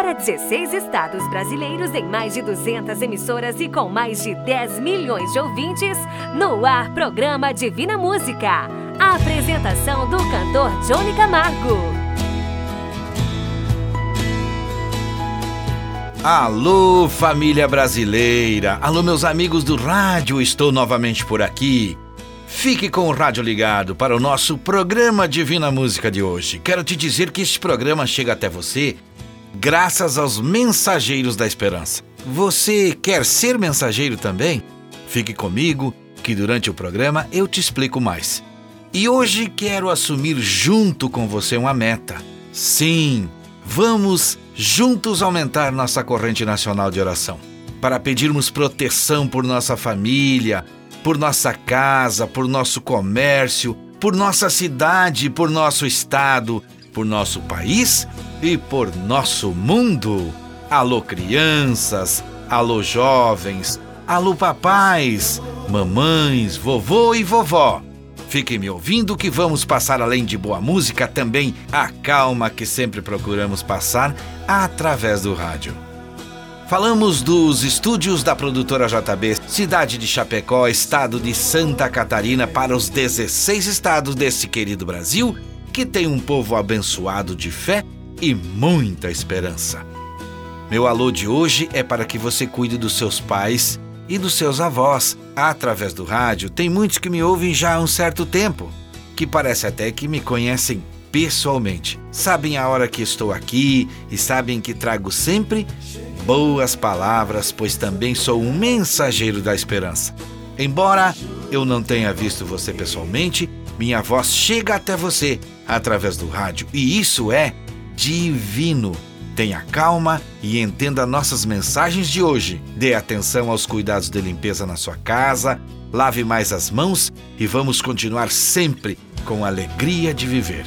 Para 16 estados brasileiros em mais de 200 emissoras e com mais de 10 milhões de ouvintes, no ar programa Divina Música. A apresentação do cantor Johnny Camargo. Alô, família brasileira! Alô, meus amigos do rádio, estou novamente por aqui. Fique com o rádio ligado para o nosso programa Divina Música de hoje. Quero te dizer que este programa chega até você graças aos mensageiros da esperança. Você quer ser mensageiro também? Fique comigo que durante o programa eu te explico mais. E hoje quero assumir junto com você uma meta. Sim, vamos juntos aumentar nossa corrente nacional de oração para pedirmos proteção por nossa família, por nossa casa, por nosso comércio, por nossa cidade, por nosso estado, por nosso país e por nosso mundo. Alô, crianças, alô, jovens, alô, papais, mamães, vovô e vovó. Fiquem me ouvindo que vamos passar além de boa música também a calma que sempre procuramos passar através do rádio. Falamos dos estúdios da produtora JB, cidade de Chapecó, estado de Santa Catarina, para os 16 estados desse querido Brasil, que tem um povo abençoado de fé e muita esperança. Meu alô de hoje é para que você cuide dos seus pais e dos seus avós. Através do rádio, tem muitos que me ouvem já há um certo tempo, que parece até que me conhecem pessoalmente. Sabem a hora que estou aqui e sabem que trago sempre boas palavras, pois também sou um mensageiro da esperança. Embora eu não tenha visto você pessoalmente, minha voz chega até você através do rádio e isso é divino. Tenha calma e entenda nossas mensagens de hoje. Dê atenção aos cuidados de limpeza na sua casa, lave mais as mãos e vamos continuar sempre com alegria de viver.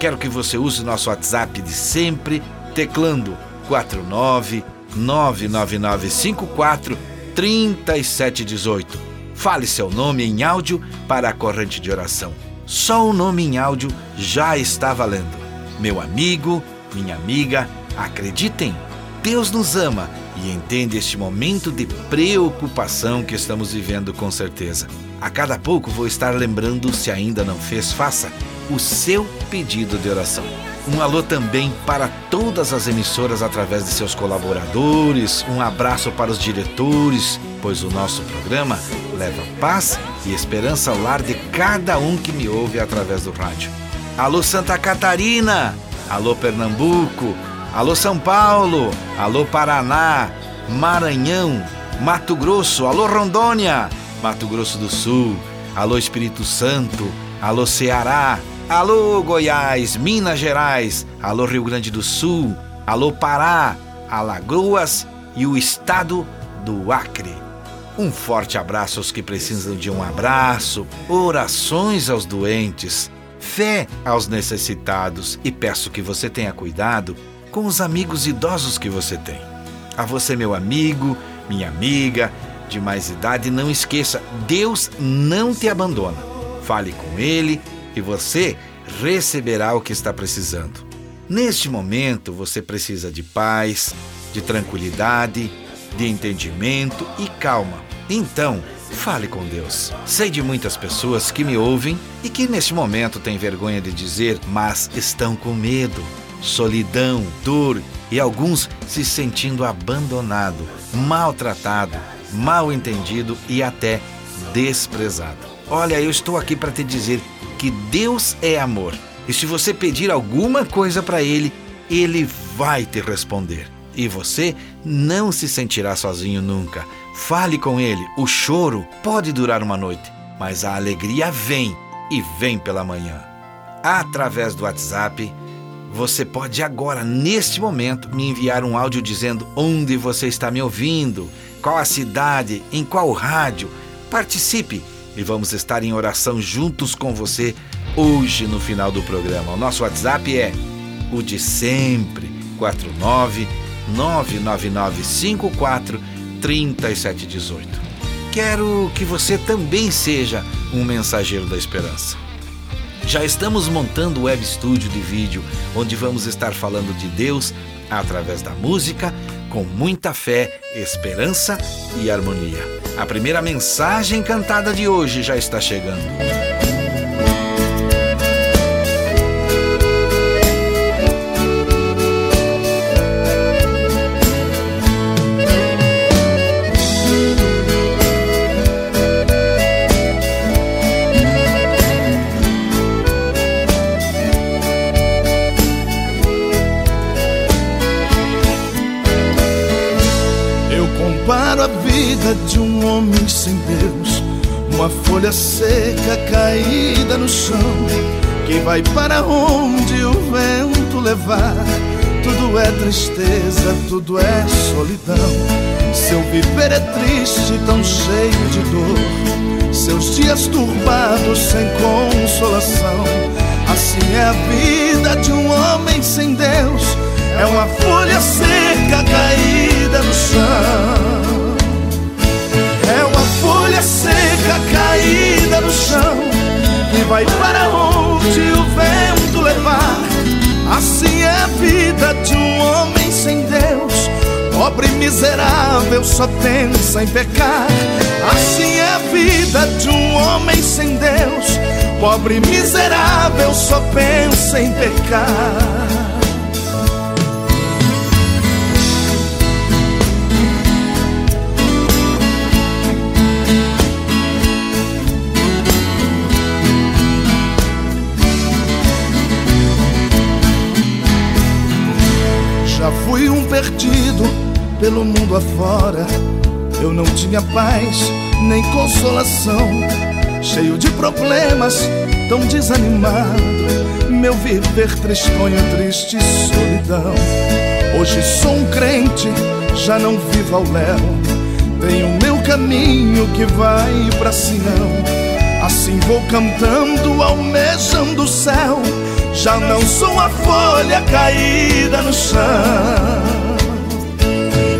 Quero que você use nosso WhatsApp de sempre, teclando 49 99954 3718. Fale seu nome em áudio para a corrente de oração. Só o nome em áudio já está valendo. Meu amigo, minha amiga, acreditem, Deus nos ama e entende este momento de preocupação que estamos vivendo com certeza. A cada pouco vou estar lembrando, se ainda não fez, faça o seu pedido de oração. Um alô também para todas as emissoras através de seus colaboradores, um abraço para os diretores, pois o nosso programa leva paz e esperança ao lar de cada um que me ouve através do rádio. Alô Santa Catarina, alô Pernambuco, alô São Paulo, alô Paraná, Maranhão, Mato Grosso, alô Rondônia, Mato Grosso do Sul, alô Espírito Santo, alô Ceará, alô Goiás, Minas Gerais, alô Rio Grande do Sul, alô Pará, Alagoas e o estado do Acre. Um forte abraço aos que precisam de um abraço, orações aos doentes fé aos necessitados e peço que você tenha cuidado com os amigos idosos que você tem. A você, meu amigo, minha amiga de mais idade, não esqueça: Deus não te abandona. Fale com Ele e você receberá o que está precisando. Neste momento, você precisa de paz, de tranquilidade, de entendimento e calma. Então, Fale com Deus. Sei de muitas pessoas que me ouvem e que neste momento têm vergonha de dizer, mas estão com medo, solidão, dor e alguns se sentindo abandonado, maltratado, mal entendido e até desprezado. Olha, eu estou aqui para te dizer que Deus é amor. E se você pedir alguma coisa para Ele, Ele vai te responder. E você não se sentirá sozinho nunca Fale com ele. O choro pode durar uma noite, mas a alegria vem e vem pela manhã. Através do WhatsApp, você pode agora, neste momento, me enviar um áudio dizendo onde você está me ouvindo, qual a cidade, em qual rádio. Participe e vamos estar em oração juntos com você hoje no final do programa. O nosso WhatsApp é o de sempre, 49 99954 3718. Quero que você também seja um mensageiro da esperança. Já estamos montando o web estúdio de vídeo, onde vamos estar falando de Deus através da música, com muita fé, esperança e harmonia. A primeira mensagem cantada de hoje já está chegando. De um homem sem Deus, uma folha seca caída no chão, que vai para onde o vento levar. Tudo é tristeza, tudo é solidão. Seu viver é triste, tão cheio de dor. Seus dias turbados, sem consolação. Assim é a vida de um homem sem Deus. É uma folha seca caída no chão caída no chão que vai para onde o vento levar. Assim é a vida de um homem sem Deus, pobre e miserável, só pensa em pecar. Assim é a vida de um homem sem Deus, pobre e miserável, só pensa em pecar. Fui um perdido pelo mundo afora. Eu não tinha paz nem consolação, cheio de problemas, tão desanimado. Meu viver tristonho, triste solidão. Hoje sou um crente, já não vivo ao léu. Tenho meu caminho que vai pra Sião. Assim vou cantando, almejando o céu já não sou a folha caída no chão.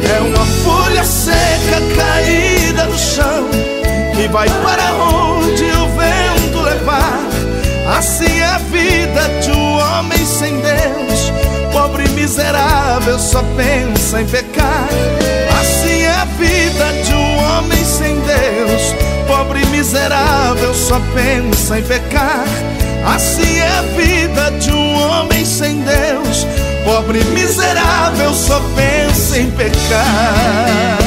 É uma folha seca caída no chão que vai para onde o vento levar. Assim é a vida de um homem sem Deus, pobre miserável, só pensa em pecar. Assim é a vida de um homem sem Deus, pobre miserável, só pensa em pecar. Assim é a vida de um homem sem Deus, pobre miserável, só pensa em pecar.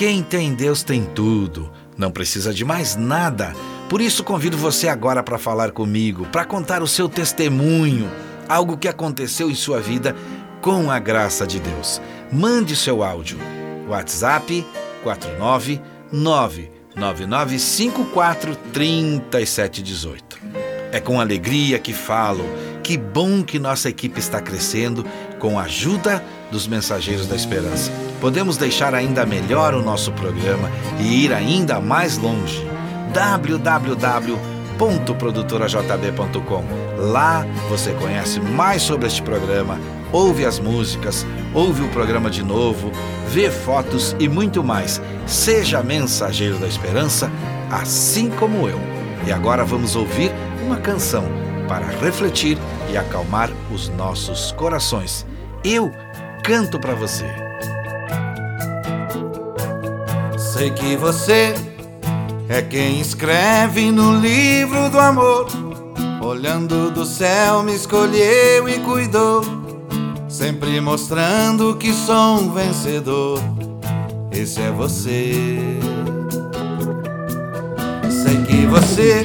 Quem tem Deus tem tudo, não precisa de mais nada. Por isso convido você agora para falar comigo, para contar o seu testemunho, algo que aconteceu em sua vida com a graça de Deus. Mande seu áudio. WhatsApp 49999543718. É com alegria que falo. Que bom que nossa equipe está crescendo com a ajuda dos mensageiros da esperança podemos deixar ainda melhor o nosso programa e ir ainda mais longe. www.produtorajb.com Lá você conhece mais sobre este programa, ouve as músicas, ouve o programa de novo, vê fotos e muito mais. Seja mensageiro da esperança, assim como eu. E agora vamos ouvir uma canção para refletir e acalmar os nossos corações. Eu canto para você. Sei que você é quem escreve no livro do amor. Olhando do céu, me escolheu e cuidou. Sempre mostrando que sou um vencedor. Esse é você. Sei que você,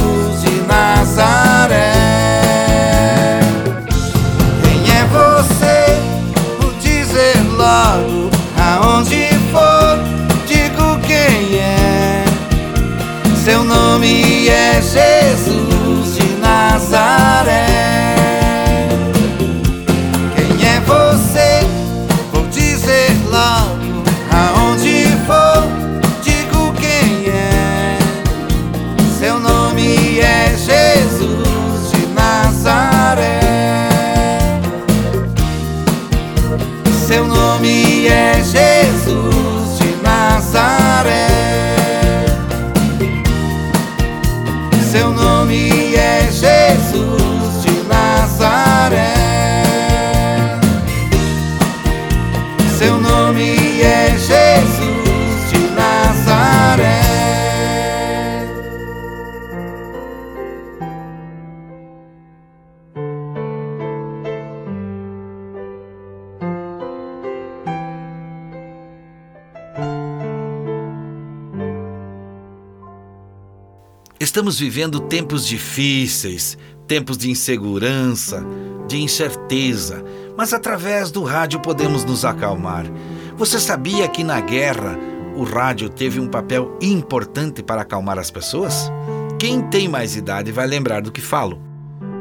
Estamos vivendo tempos difíceis, tempos de insegurança, de incerteza, mas através do rádio podemos nos acalmar. Você sabia que na guerra o rádio teve um papel importante para acalmar as pessoas? Quem tem mais idade vai lembrar do que falo.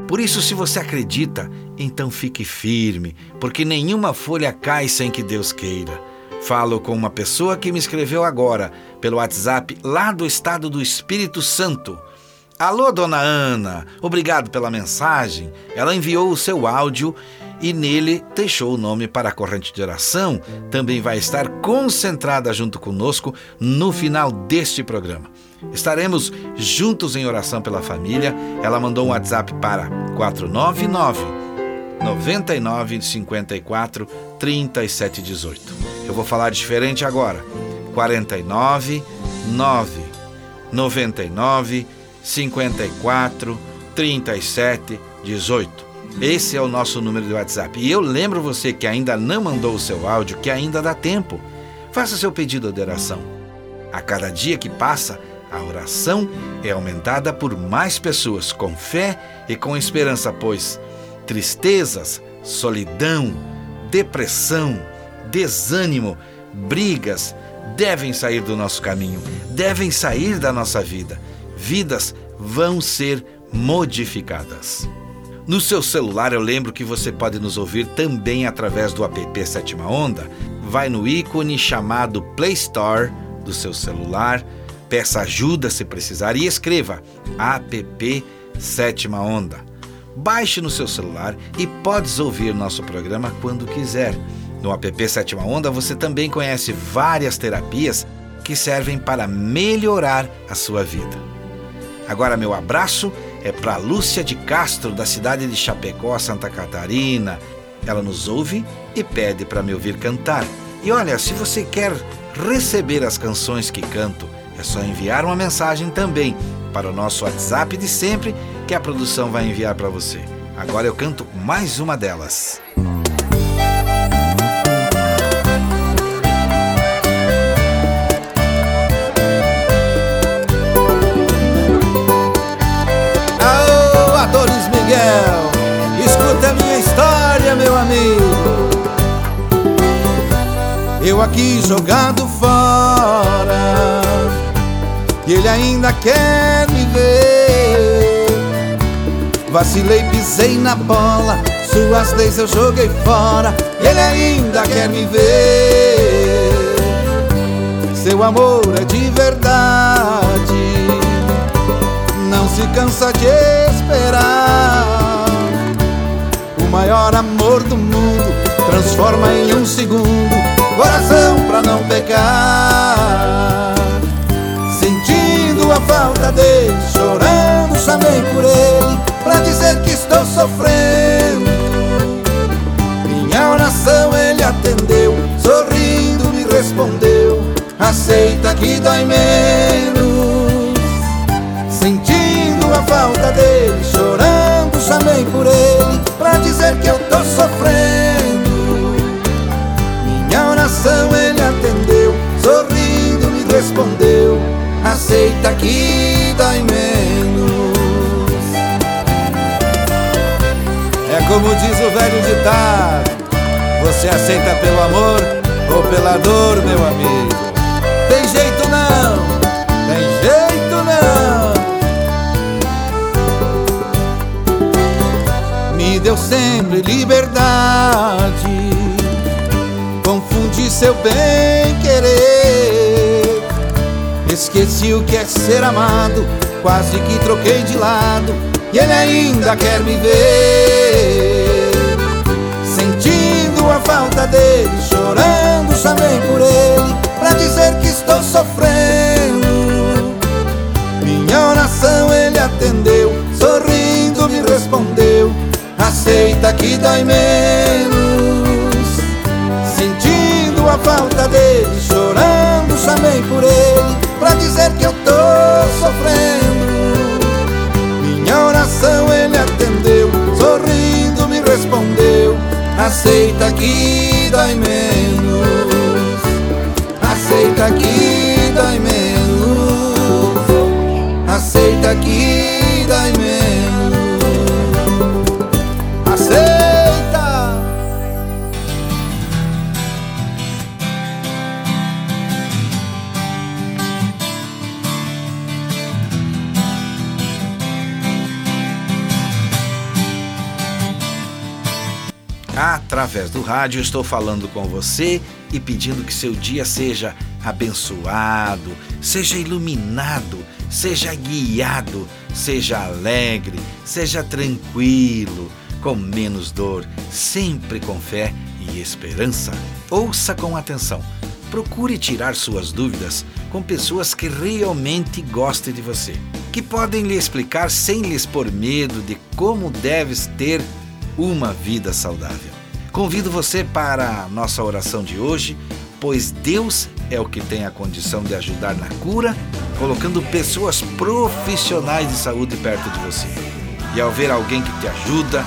Por isso, se você acredita, então fique firme, porque nenhuma folha cai sem que Deus queira. Falo com uma pessoa que me escreveu agora, pelo WhatsApp, lá do estado do Espírito Santo. Alô, dona Ana, obrigado pela mensagem. Ela enviou o seu áudio e nele deixou o nome para a corrente de oração. Também vai estar concentrada junto conosco no final deste programa. Estaremos juntos em oração pela família. Ela mandou um WhatsApp para 499 99 54 37 18. Eu vou falar diferente agora. 49 9 99 54 37 18. Esse é o nosso número de WhatsApp. E eu lembro você que ainda não mandou o seu áudio, que ainda dá tempo. Faça seu pedido de oração. A cada dia que passa, a oração é aumentada por mais pessoas com fé e com esperança, pois tristezas, solidão, depressão, desânimo, brigas devem sair do nosso caminho, devem sair da nossa vida. Vidas vão ser modificadas. No seu celular, eu lembro que você pode nos ouvir também através do app Sétima Onda. Vai no ícone chamado Play Store do seu celular, peça ajuda se precisar e escreva app Sétima Onda. Baixe no seu celular e podes ouvir nosso programa quando quiser. No app Sétima Onda você também conhece várias terapias que servem para melhorar a sua vida. Agora, meu abraço é para Lúcia de Castro, da cidade de Chapecó, Santa Catarina. Ela nos ouve e pede para me ouvir cantar. E olha, se você quer receber as canções que canto, é só enviar uma mensagem também para o nosso WhatsApp de sempre que a produção vai enviar para você. Agora eu canto mais uma delas. Miguel. Escuta a minha história, meu amigo. Eu aqui jogado fora, e ele ainda quer me ver. Vacilei, pisei na bola, suas leis eu joguei fora, ele ainda quer me ver. Seu amor é de verdade não se cansa de esperar. O maior amor do mundo transforma em um segundo coração pra não pecar. Sentindo a falta dele, chorando, chamei por ele pra dizer que estou sofrendo. Minha oração ele atendeu, sorrindo me respondeu: Aceita que dói menos. Sentindo a falta dele, chorando, chamei por ele Pra dizer que eu tô sofrendo Minha oração ele atendeu, sorrindo me respondeu Aceita que dói menos como diz o velho ditado Você aceita pelo amor ou pela dor, meu amigo Tem jeito não, tem jeito não me deu sempre liberdade. Confundi seu bem querer. Esqueci o que é ser amado, quase que troquei de lado. E ele ainda quer me ver. Dele, chorando, chamei por ele pra dizer que estou sofrendo. Minha oração ele atendeu, sorrindo me respondeu aceita que dói menos. Sentindo a falta dele, chorando, chamei por ele pra dizer que eu tô sofrendo. Aceita que dói menos. Aceita que dói menos. Aceita que dói menos. Através do rádio estou falando com você e pedindo que seu dia seja abençoado, seja iluminado, seja guiado, seja alegre, seja tranquilo, com menos dor, sempre com fé e esperança. Ouça com atenção. Procure tirar suas dúvidas com pessoas que realmente gostem de você, que podem lhe explicar sem lhes pôr medo de como deves ter uma vida saudável. Convido você para a nossa oração de hoje, pois Deus é o que tem a condição de ajudar na cura, colocando pessoas profissionais de saúde perto de você. E ao ver alguém que te ajuda,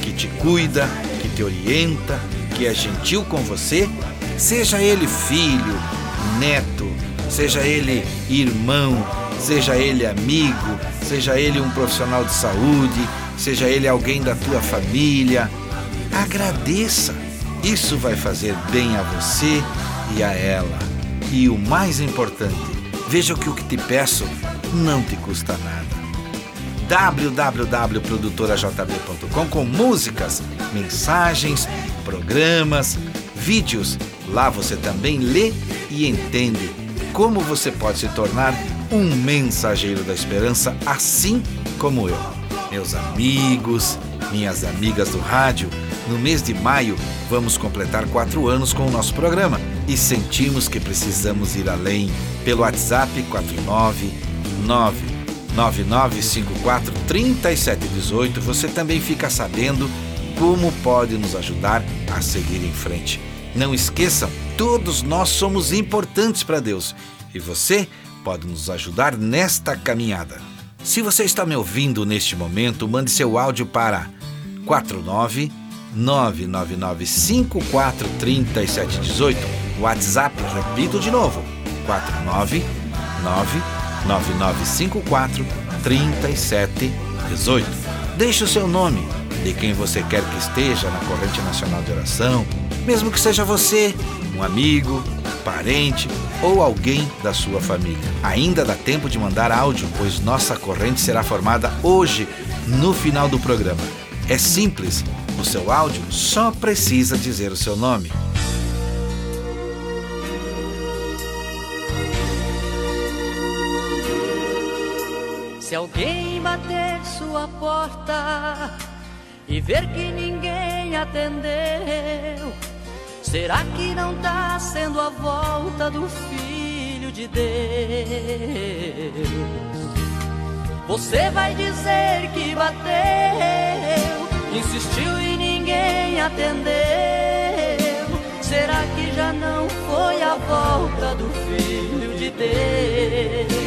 que te cuida, que te orienta, que é gentil com você, seja ele filho, neto, seja ele irmão, seja ele amigo, seja ele um profissional de saúde, seja ele alguém da tua família, agradeça. Isso vai fazer bem a você e a ela. E o mais importante, veja que o que te peço não te custa nada www.produtorajb.com com músicas, mensagens, programas, vídeos. Lá você também lê e entende como você pode se tornar um mensageiro da esperança, assim como eu. Meus amigos, minhas amigas do rádio, no mês de maio vamos completar quatro anos com o nosso programa e sentimos que precisamos ir além pelo WhatsApp 499 9954 3718, você também fica sabendo como pode nos ajudar a seguir em frente. Não esqueçam, todos nós somos importantes para Deus e você pode nos ajudar nesta caminhada. Se você está me ouvindo neste momento, mande seu áudio para 49 999543718. WhatsApp, repito de novo, 49 99954 3718. Deixe o seu nome de quem você quer que esteja na corrente nacional de oração, mesmo que seja você, um amigo, parente ou alguém da sua família. Ainda dá tempo de mandar áudio, pois nossa corrente será formada hoje, no final do programa. É simples, o seu áudio só precisa dizer o seu nome. Se alguém bater sua porta e ver que ninguém atendeu, será que não tá sendo a volta do Filho de Deus? Você vai dizer que bateu, insistiu e ninguém atendeu. Será que já não foi a volta do Filho de Deus?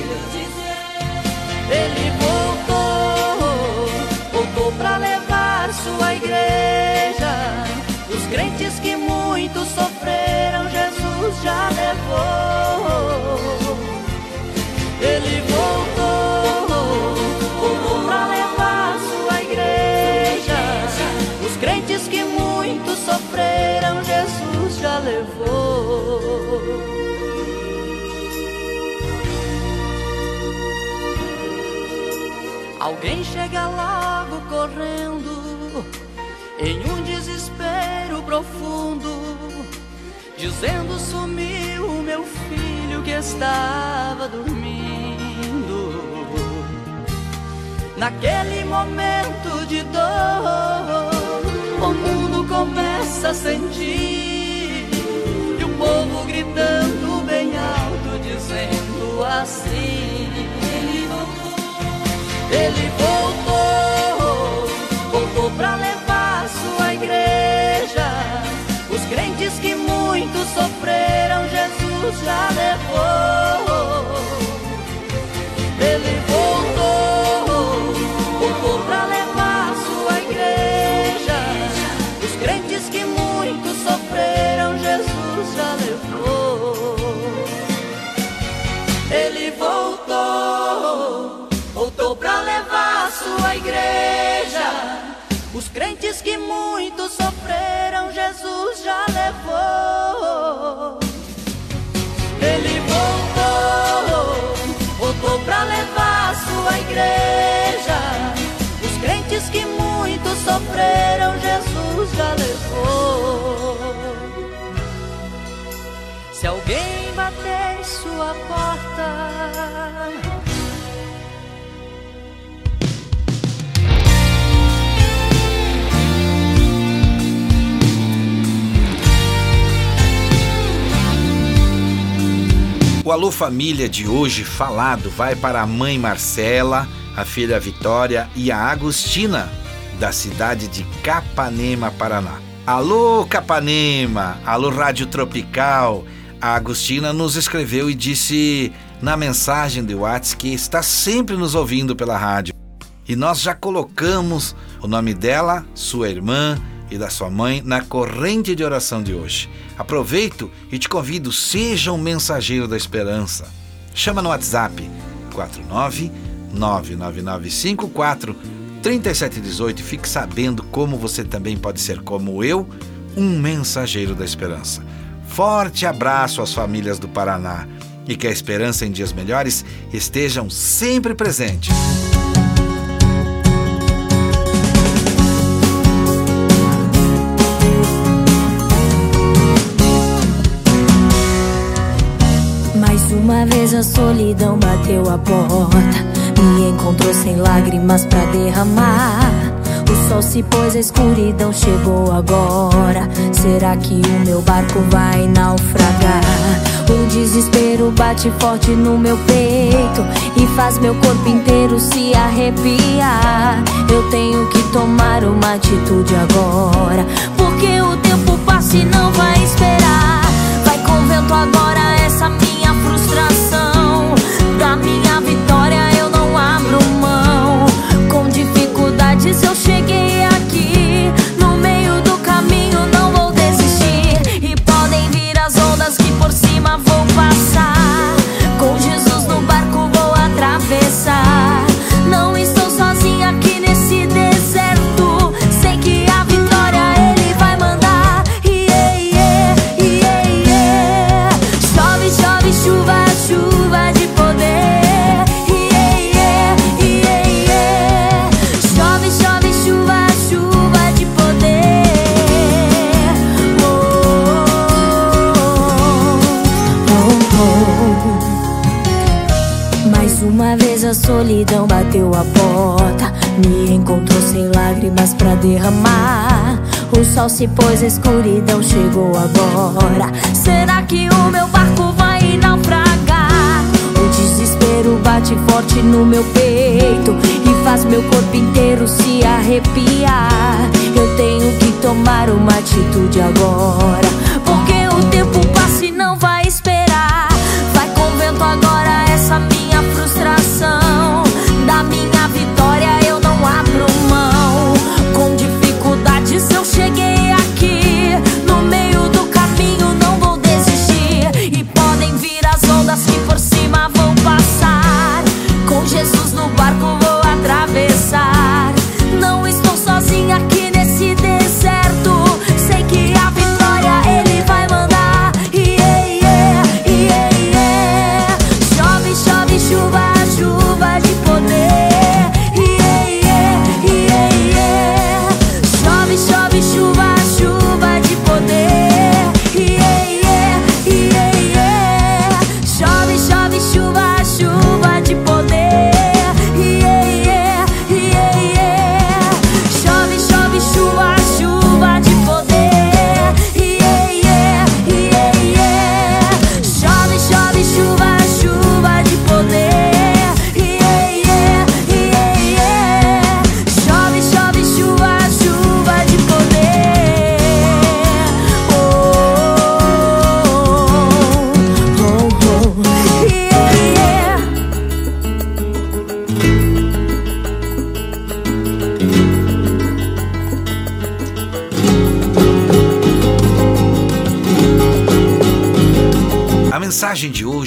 Ele voltou, voltou para levar sua igreja. Os crentes que muito sofreram, Jesus já levou. Levou. Alguém chega logo correndo em um desespero profundo, dizendo: Sumiu o meu filho que estava dormindo. Naquele momento de dor, o mundo começa a sentir gritando bem alto, dizendo assim. Ele voltou, voltou para levar sua igreja. Os crentes que muito sofreram, Jesus já levou. Levou. Ele voltou, voltou para levar sua igreja. Os crentes que muito sofreram, Jesus já levou. Se alguém bater em sua porta, O Alô Família de hoje falado vai para a mãe Marcela, a filha Vitória e a Agostina, da cidade de Capanema, Paraná. Alô Capanema, alô Rádio Tropical. A Agostina nos escreveu e disse na mensagem de WhatsApp que está sempre nos ouvindo pela rádio. E nós já colocamos o nome dela, sua irmã, e da sua mãe na corrente de oração de hoje. Aproveito e te convido, seja um mensageiro da esperança. Chama no WhatsApp 49 99954 3718 e fique sabendo como você também pode ser como eu, um mensageiro da esperança. Forte abraço às famílias do Paraná e que a esperança em dias melhores estejam sempre presentes. Vez a solidão bateu a porta, me encontrou sem lágrimas para derramar. O sol se pôs, a escuridão chegou agora. Será que o meu barco vai naufragar? O desespero bate forte no meu peito e faz meu corpo inteiro se arrepiar. Eu tenho que tomar uma atitude agora, porque o tempo passa e não vai esperar. Vai com vento agora essa minha da minha vitória eu não abro mão. Com dificuldades eu cheguei solidão bateu a porta. Me encontrou sem lágrimas pra derramar. O sol se pôs, a escuridão chegou agora. Será que o meu barco vai naufragar? O desespero bate forte no meu peito e faz meu corpo inteiro se arrepiar. Eu tenho que tomar uma atitude agora, porque o tempo passa e não vai esperar. Vai com vento agora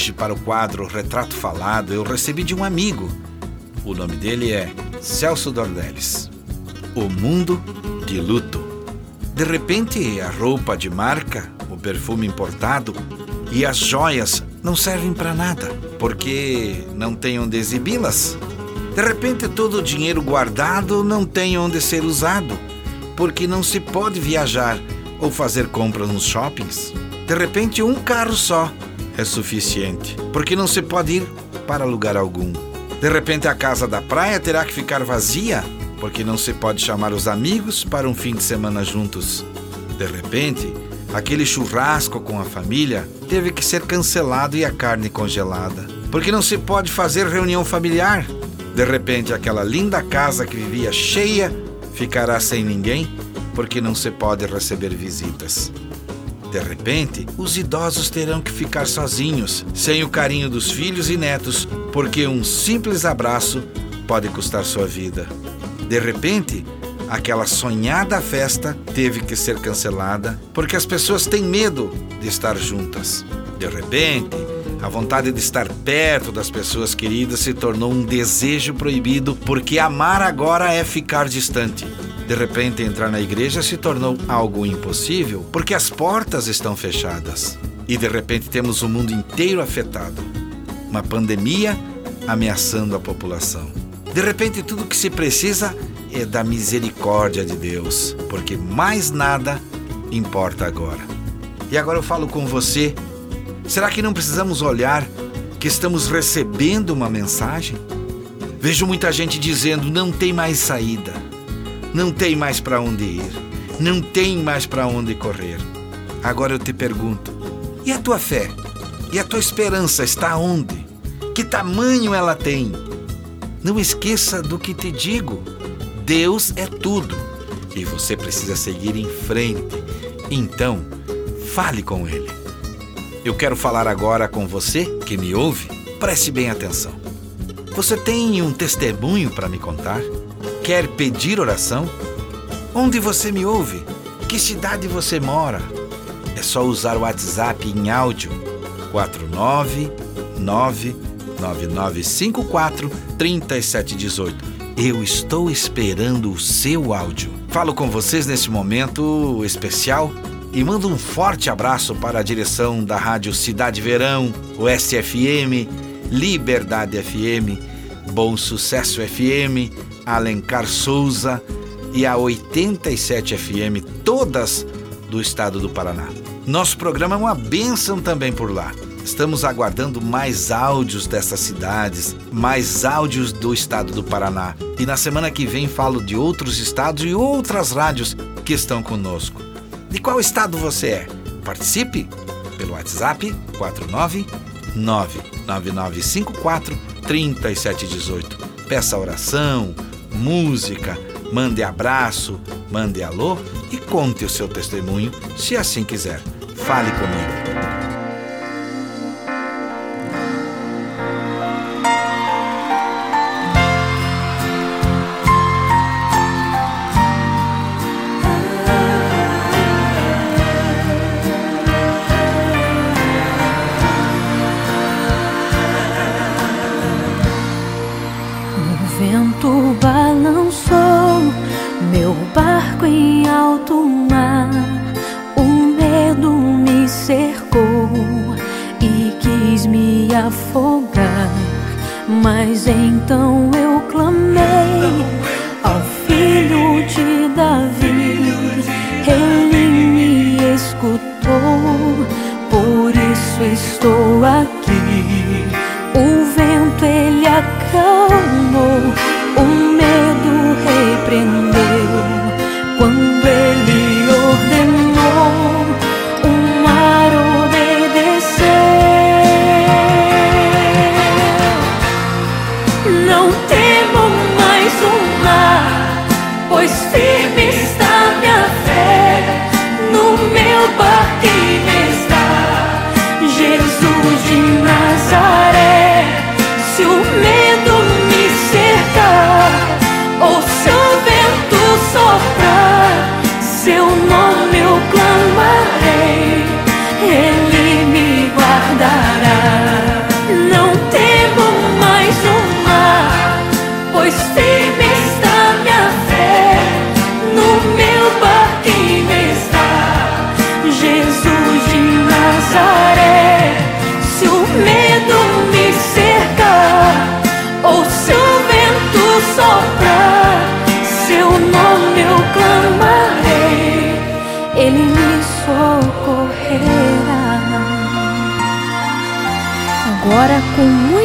hoje para o quadro Retrato Falado eu recebi de um amigo. O nome dele é Celso Dornelles. O mundo de luto. De repente, a roupa de marca, o perfume importado e as joias não servem para nada, porque não tem onde exibi-las. De repente, todo o dinheiro guardado não tem onde ser usado, porque não se pode viajar ou fazer compras nos shoppings. De repente, um carro só é suficiente, porque não se pode ir para lugar algum. De repente, a casa da praia terá que ficar vazia, porque não se pode chamar os amigos para um fim de semana juntos. De repente, aquele churrasco com a família teve que ser cancelado e a carne congelada, porque não se pode fazer reunião familiar. De repente, aquela linda casa que vivia cheia ficará sem ninguém, porque não se pode receber visitas. De repente, os idosos terão que ficar sozinhos, sem o carinho dos filhos e netos, porque um simples abraço pode custar sua vida. De repente, aquela sonhada festa teve que ser cancelada porque as pessoas têm medo de estar juntas. De repente, a vontade de estar perto das pessoas queridas se tornou um desejo proibido porque amar agora é ficar distante. De repente, entrar na igreja se tornou algo impossível porque as portas estão fechadas. E de repente, temos o mundo inteiro afetado. Uma pandemia ameaçando a população. De repente, tudo que se precisa é da misericórdia de Deus, porque mais nada importa agora. E agora eu falo com você. Será que não precisamos olhar que estamos recebendo uma mensagem? Vejo muita gente dizendo não tem mais saída. Não tem mais para onde ir. Não tem mais para onde correr. Agora eu te pergunto: e a tua fé? E a tua esperança está onde? Que tamanho ela tem? Não esqueça do que te digo. Deus é tudo e você precisa seguir em frente. Então, fale com Ele. Eu quero falar agora com você que me ouve. Preste bem atenção. Você tem um testemunho para me contar? Quer pedir oração? Onde você me ouve? Que cidade você mora? É só usar o WhatsApp em áudio 49999543718. Eu estou esperando o seu áudio. Falo com vocês nesse momento especial e mando um forte abraço para a direção da Rádio Cidade Verão, o SFM, Liberdade FM, Bom Sucesso FM, Alencar Souza e a 87 FM, todas do estado do Paraná. Nosso programa é uma bênção também por lá. Estamos aguardando mais áudios dessas cidades, mais áudios do estado do Paraná. E na semana que vem falo de outros estados e outras rádios que estão conosco. De qual estado você é? Participe pelo WhatsApp 4999954 3718. Peça oração, música, mande abraço, mande alô e conte o seu testemunho, se assim quiser. Fale comigo.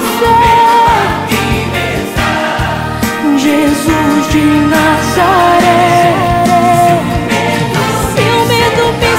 fé, Jesus de Nazaré. Se o medo me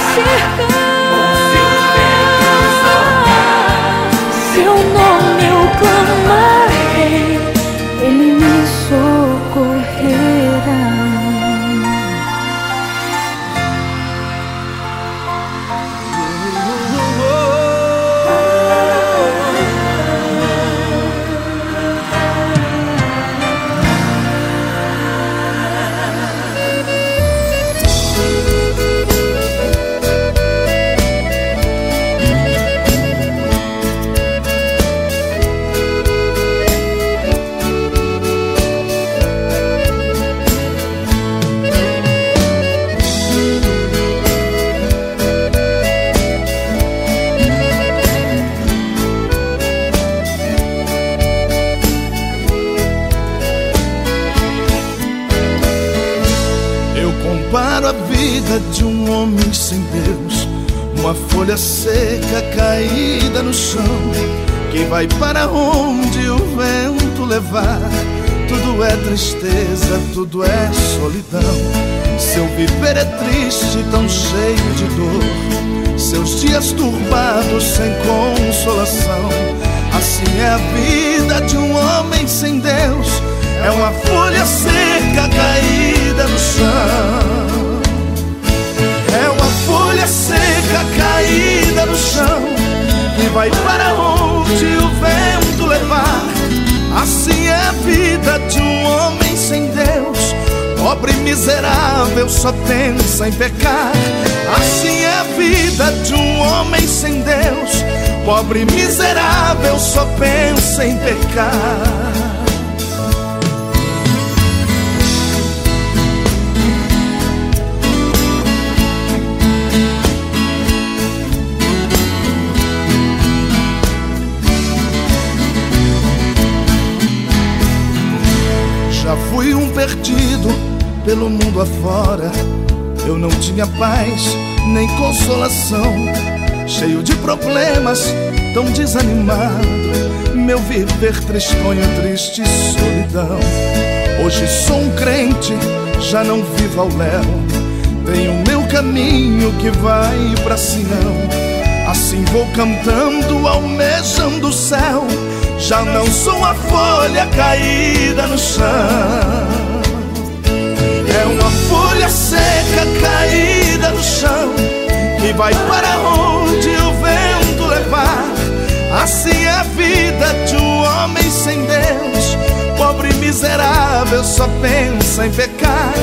cercar. folha seca caída no chão que vai para onde o vento levar. Tudo é tristeza, tudo é solidão. Seu viver é triste, tão cheio de dor. Seus dias turbados, sem consolação. Assim é a vida de um homem sem Deus. É uma folha seca caída no chão folha seca caída no chão que vai para onde o vento levar. Assim é a vida de um homem sem Deus. Pobre e miserável só pensa em pecar. Assim é a vida de um homem sem Deus. Pobre e miserável só pensa em pecar. Perdido pelo mundo afora. Eu não tinha paz nem consolação, cheio de problemas, tão desanimado. Meu viver tristonho, triste solidão. Hoje sou um crente, já não vivo ao léu. Tenho meu caminho que vai pra Sião. Assim vou cantando, almejando o céu já não sou a folha caída no chão. É uma folha seca caída no chão que vai para onde o vento levar. Assim é a vida de um homem sem Deus. Pobre miserável só pensa em pecar.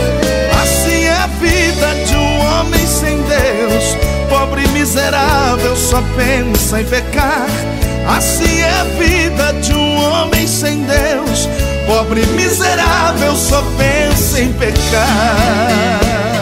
Assim é a vida de um homem sem Deus. Pobre miserável só pensa em pecar. Assim é a vida de um homem sem Deus. Pobre miserável só pensa em pecar.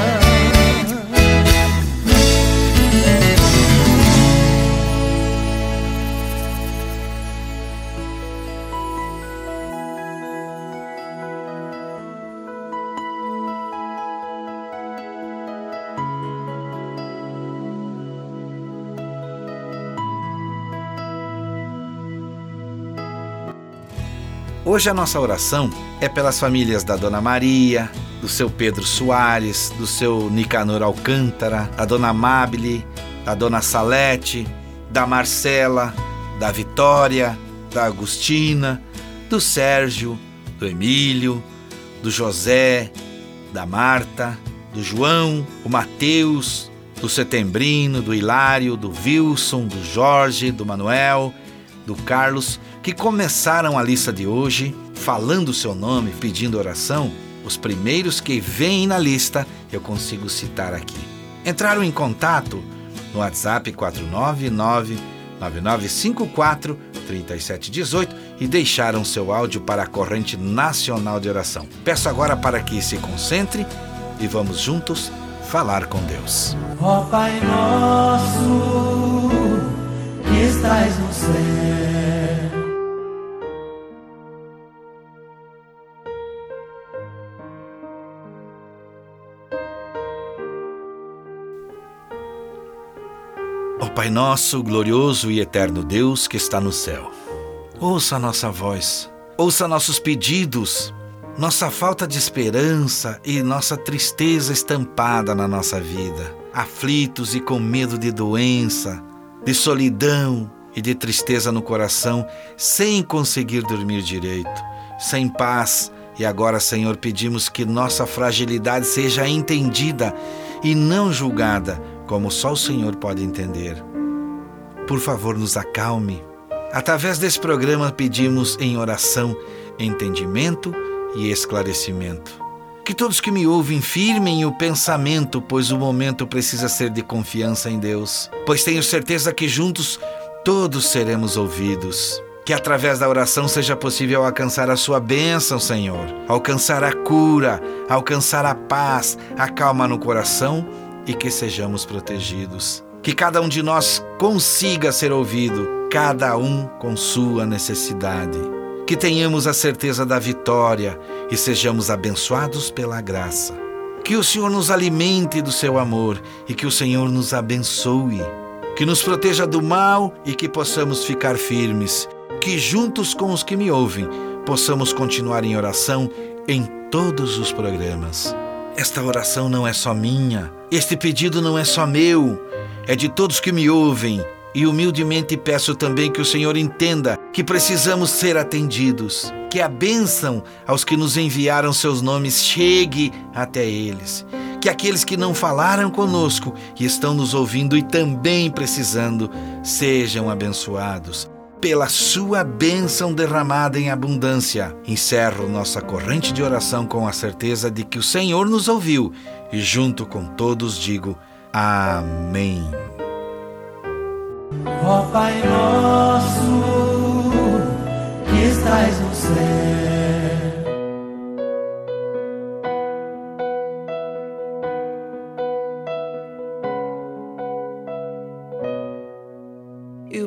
Hoje a nossa oração é pelas famílias da Dona Maria, do seu Pedro Soares, do seu Nicanor Alcântara, da Dona Amabile, da Dona Salete, da Marcela, da Vitória, da Agostina, do Sérgio, do Emílio, do José, da Marta, do João, o Mateus, do Setembrino, do Hilário, do Wilson, do Jorge, do Manuel, do Carlos que começaram a lista de hoje falando seu nome, pedindo oração, os primeiros que vêm na lista eu consigo citar aqui. Entraram em contato no WhatsApp 499 9954 3718 e deixaram seu áudio para a corrente nacional de oração. Peço agora para que se concentre e vamos juntos falar com Deus. Ó Pai nosso, que estás no céu. Pai nosso, glorioso e eterno Deus que está no céu, ouça a nossa voz, ouça nossos pedidos, nossa falta de esperança e nossa tristeza estampada na nossa vida, aflitos e com medo de doença, de solidão e de tristeza no coração, sem conseguir dormir direito, sem paz. E agora, Senhor, pedimos que nossa fragilidade seja entendida e não julgada, como só o Senhor pode entender. Por favor, nos acalme. Através desse programa, pedimos em oração entendimento e esclarecimento. Que todos que me ouvem firmem o pensamento, pois o momento precisa ser de confiança em Deus, pois tenho certeza que juntos todos seremos ouvidos. Que através da oração seja possível alcançar a sua bênção, Senhor, alcançar a cura, alcançar a paz, a calma no coração e que sejamos protegidos. Que cada um de nós consiga ser ouvido, cada um com sua necessidade que tenhamos a certeza da vitória e sejamos abençoados pela graça. Que o Senhor nos alimente do seu amor e que o Senhor nos abençoe. Que nos proteja do mal e que possamos ficar firmes. Que juntos com os que me ouvem possamos continuar em oração em todos os programas. Esta oração não é só minha, este pedido não é só meu, é de todos que me ouvem. E humildemente peço também que o Senhor entenda que precisamos ser atendidos, que a bênção aos que nos enviaram seus nomes chegue até eles, que aqueles que não falaram conosco e estão nos ouvindo e também precisando sejam abençoados. Pela sua bênção derramada em abundância, encerro nossa corrente de oração com a certeza de que o Senhor nos ouviu e, junto com todos, digo: Amém. Ó Pai nosso, que no céu.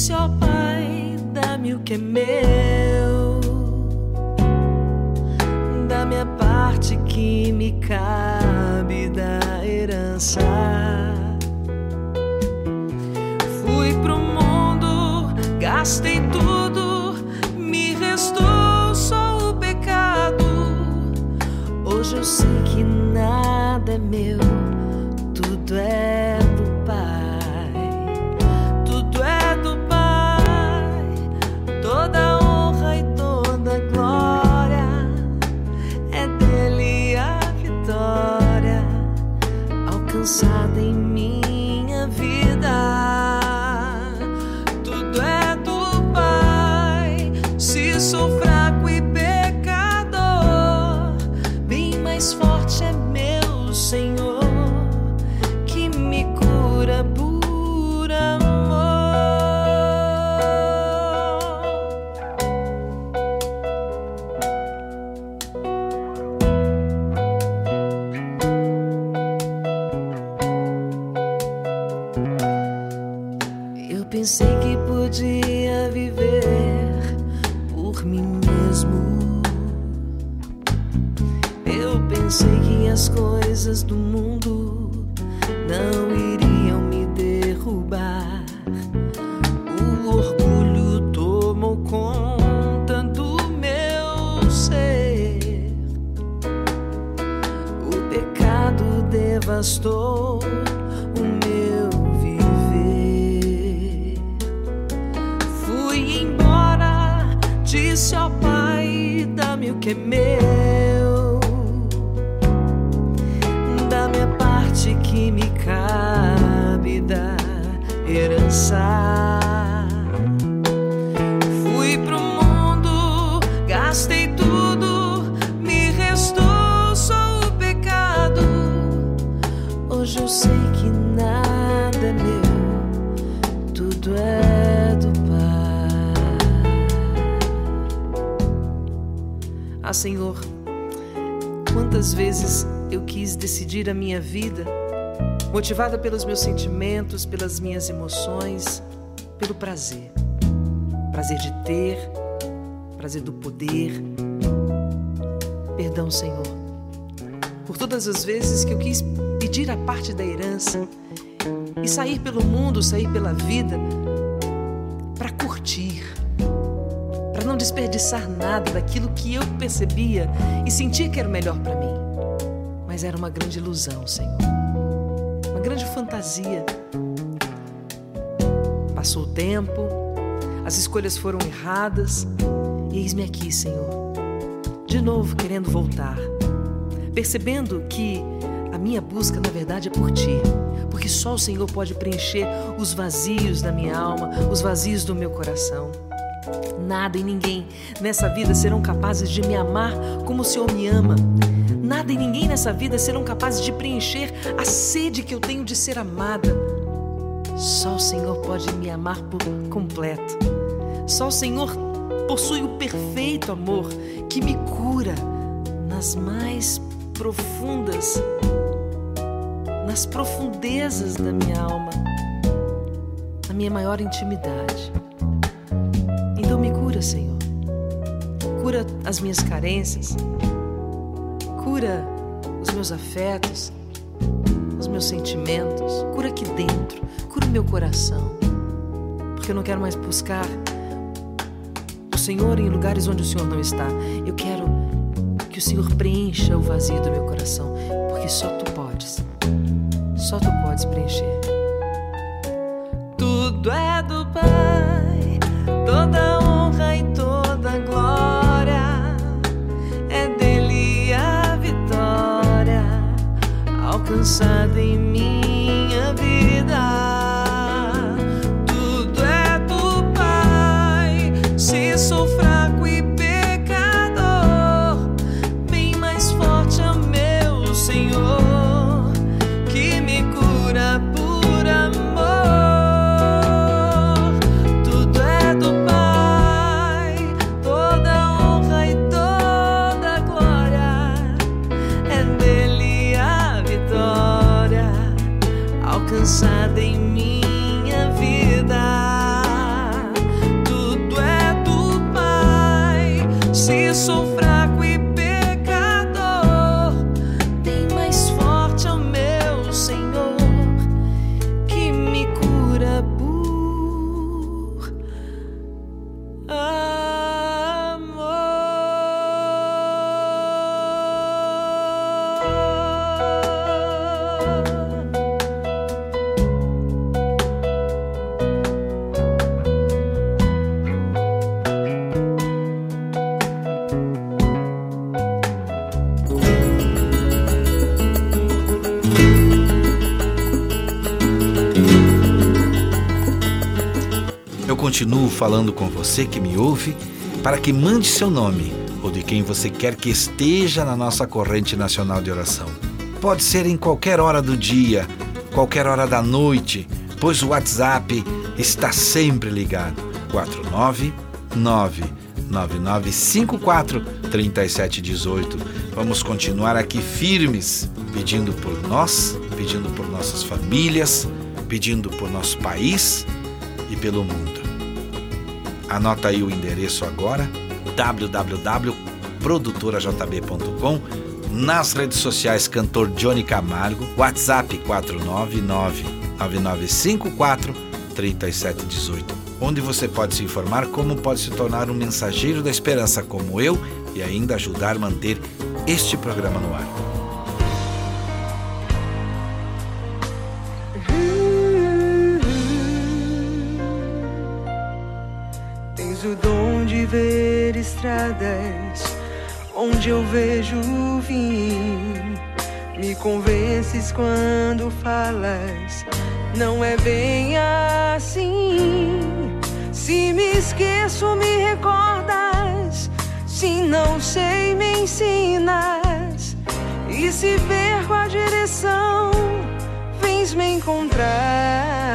Disse ao Pai: dá-me o que é meu da minha parte que me cabe da herança. Fui pro mundo, gastei tudo, me restou só o pecado. Hoje eu sei que nada é meu, tudo é Ah, Senhor, quantas vezes eu quis decidir a minha vida, motivada pelos meus sentimentos, pelas minhas emoções, pelo prazer. Prazer de ter, prazer do poder. Perdão, Senhor, por todas as vezes que eu quis pedir a parte da herança e sair pelo mundo, sair pela vida desperdiçar nada daquilo que eu percebia e sentia que era o melhor para mim. Mas era uma grande ilusão, Senhor. Uma grande fantasia. Passou o tempo, as escolhas foram erradas e eis-me aqui, Senhor. De novo querendo voltar, percebendo que a minha busca, na verdade, é por Ti, porque só o Senhor pode preencher os vazios da minha alma, os vazios do meu coração. Nada e ninguém nessa vida serão capazes de me amar como o Senhor me ama. Nada e ninguém nessa vida serão capazes de preencher a sede que eu tenho de ser amada. Só o Senhor pode me amar por completo. Só o Senhor possui o perfeito amor que me cura nas mais profundas, nas profundezas da minha alma, na minha maior intimidade. Então me cura, Senhor. Cura as minhas carências. Cura os meus afetos, os meus sentimentos. Cura aqui dentro. Cura o meu coração. Porque eu não quero mais buscar o Senhor em lugares onde o Senhor não está. Eu quero que o Senhor preencha o vazio do meu coração. Porque só tu podes. Só tu podes preencher. Tudo é do Pai, toda the falando com você que me ouve para que mande seu nome ou de quem você quer que esteja na nossa corrente nacional de oração. Pode ser em qualquer hora do dia, qualquer hora da noite, pois o WhatsApp está sempre ligado. 499 9954 3718. Vamos continuar aqui firmes, pedindo por nós, pedindo por nossas famílias, pedindo por nosso país e pelo mundo. Anota aí o endereço agora: www.produtorajb.com. Nas redes sociais, cantor Johnny Camargo, WhatsApp 499 9954 3718, onde você pode se informar como pode se tornar um mensageiro da esperança como eu e ainda ajudar a manter este programa no ar. Estradas onde eu vejo o fim. Me convences quando falas, não é bem assim. Se me esqueço, me recordas. Se não sei, me ensinas. E se perco a direção, vens me encontrar.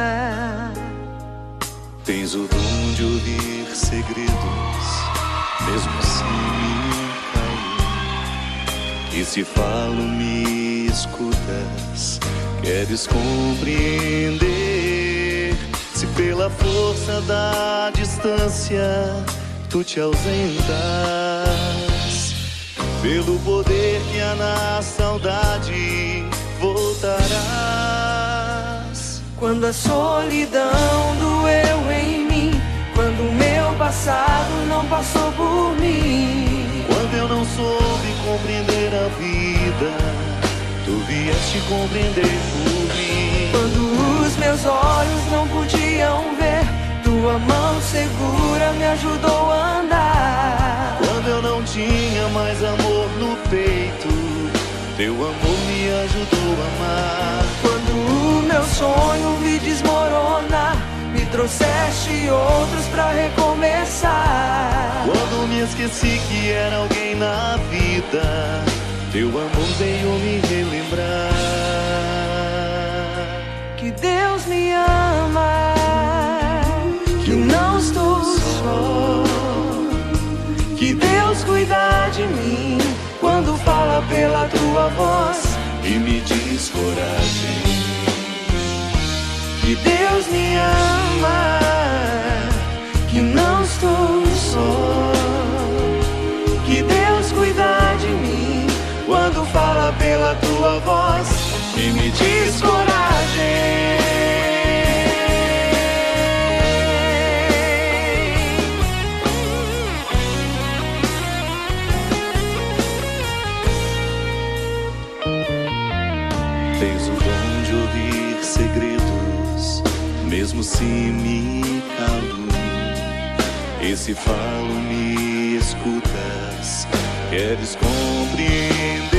Tens o dom de ouvir segredos, mesmo assim. E se falo, me escutas, queres compreender. Se pela força da distância tu te ausentas, pelo poder que há na saudade voltarás. Quando a solidão doeu em passado não passou por mim. Quando eu não soube compreender a vida, tu vieste compreender por mim. Quando os meus olhos não podiam ver, tua mão segura me ajudou a andar. Quando eu não tinha mais amor no peito, teu amor me ajudou a amar. Quando o meu sonho vi desmoronar, me trouxeste outros pra recomeçar. Quando me esqueci que era alguém na vida, teu amor veio me relembrar. Que Deus me ama, que não estou só. Que Deus cuida de mim quando fala pela tua voz e me diz coragem. Deus me ama, que não estou só. Que Deus cuida de mim quando fala pela tua voz e me diz Tens se me calo. E se falo, me escutas, queres compreender.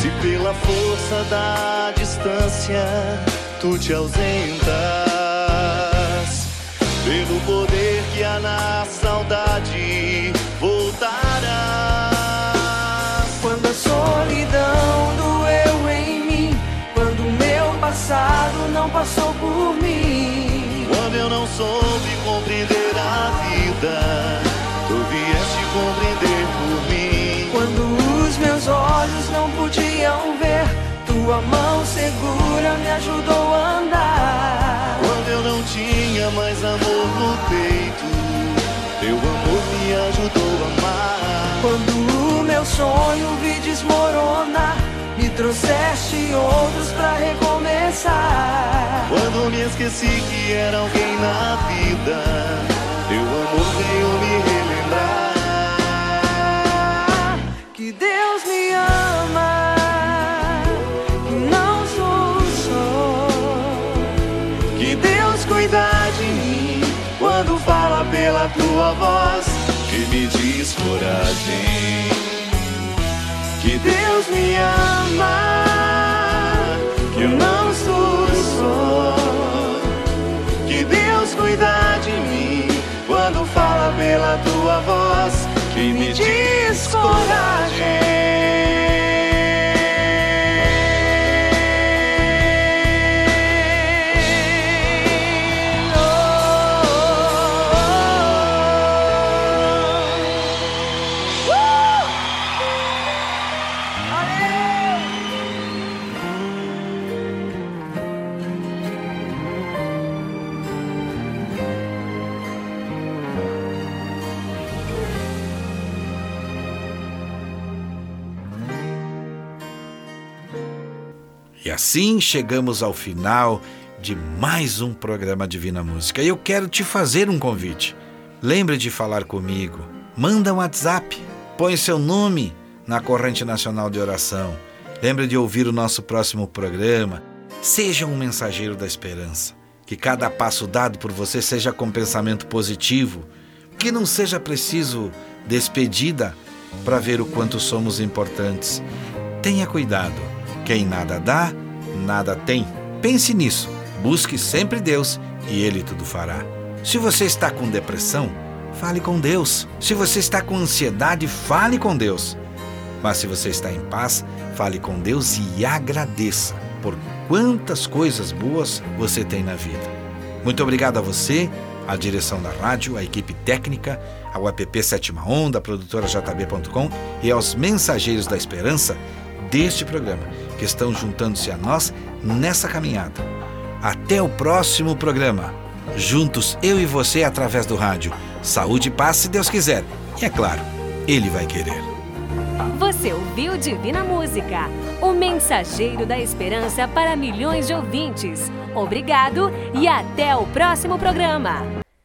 Se pela força da distância tu te ausentas, pelo poder que há na saudade voltarás. Não passou por mim. Quando eu não soube compreender a vida, tu vieste compreender por mim. Quando os meus olhos não podiam ver, tua mão segura me ajudou a andar. Quando eu não tinha mais amor no peito, teu amor me ajudou a amar. Quando o meu sonho vi desmoronar, me trouxeste outros pra recomeçar. Quando me esqueci que era alguém na vida, teu amor veio me relembrar. Que Deus me ama, que não sou só. Que Deus cuida de mim quando fala pela tua voz. Que me diz coragem. Que Deus me ama, que eu não sou só. Que Deus cuida de mim quando fala pela tua voz. Que me diz coragem. Assim chegamos ao final de mais um programa Divina Música. E eu quero te fazer um convite. Lembre de falar comigo. Manda um WhatsApp. Põe seu nome na corrente nacional de oração. Lembre de ouvir o nosso próximo programa. Seja um mensageiro da esperança. Que cada passo dado por você seja com pensamento positivo. Que não seja preciso despedida para ver o quanto somos importantes. Tenha cuidado. Quem nada dá, nada tem. Pense nisso. Busque sempre Deus e Ele tudo fará. Se você está com depressão, fale com Deus. Se você está com ansiedade, fale com Deus. Mas se você está em paz, fale com Deus e agradeça por quantas coisas boas você tem na vida. Muito obrigado a você, a direção da rádio, a equipe técnica, ao app Sétima Onda, produtora JB.com e aos mensageiros da esperança deste programa, que estão juntando-se a nós nessa caminhada. Até o próximo programa. Juntos, eu e você, através do rádio. Saúde e paz, se Deus quiser. E é claro, Ele vai querer. Você ouviu Divina Música, o mensageiro da esperança para milhões de ouvintes. Obrigado e até o próximo programa.